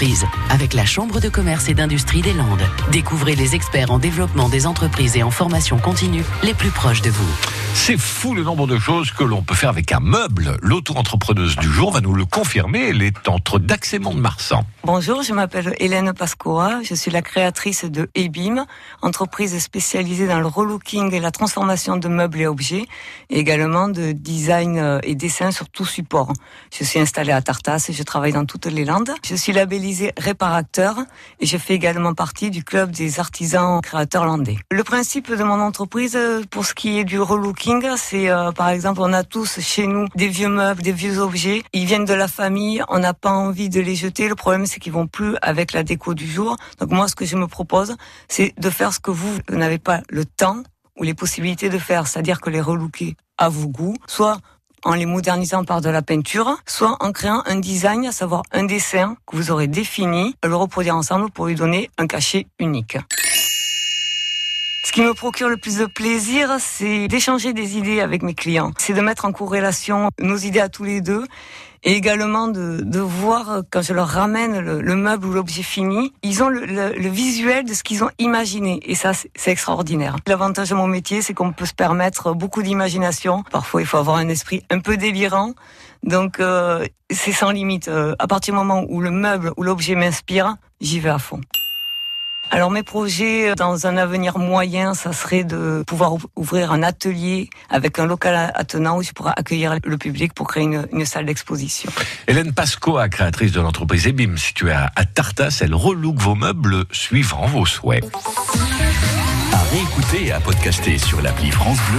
entreprises avec la Chambre de commerce et d'industrie des Landes. Découvrez les experts en développement des entreprises et en formation continue les plus proches de vous. C'est fou le nombre de choses que l'on peut faire avec un meuble. L'auto-entrepreneuse du jour va nous le confirmer. Elle est entre Dax et Mont-de-Marsan. Bonjour, je m'appelle Hélène Pascoa. Je suis la créatrice de EBIM, entreprise spécialisée dans le relooking et la transformation de meubles et objets, et également de design euh, et dessin sur tout support. Je suis installée à Tartas et je travaille dans toutes les Landes. Je suis labellisée réparateur et je fais également partie du club des artisans créateurs landais. Le principe de mon entreprise, euh, pour ce qui est du relooking, c'est euh, par exemple, on a tous chez nous des vieux meubles, des vieux objets. Ils viennent de la famille, on n'a pas envie de les jeter. Le problème, c'est qu'ils vont plus avec la déco du jour. Donc moi, ce que je me propose, c'est de faire ce que vous, n'avez pas le temps ou les possibilités de faire, c'est-à-dire que les relooker à vos goûts, soit en les modernisant par de la peinture, soit en créant un design, à savoir un dessin que vous aurez défini, le reproduire ensemble pour lui donner un cachet unique. Ce qui me procure le plus de plaisir, c'est d'échanger des idées avec mes clients. C'est de mettre en corrélation nos idées à tous les deux et également de, de voir quand je leur ramène le, le meuble ou l'objet fini, ils ont le, le, le visuel de ce qu'ils ont imaginé et ça c'est extraordinaire. L'avantage de mon métier, c'est qu'on peut se permettre beaucoup d'imagination. Parfois, il faut avoir un esprit un peu délirant. Donc euh, c'est sans limite. Euh, à partir du moment où le meuble ou l'objet m'inspire, j'y vais à fond. Alors mes projets dans un avenir moyen, ça serait de pouvoir ouvrir un atelier avec un local attenant où je pourrais accueillir le public pour créer une, salle d'exposition. Hélène Pascoa, créatrice de l'entreprise Ebim, située à, à Tartas, elle relook vos meubles suivant vos souhaits. À réécouter et à podcaster sur l'appli France Bleu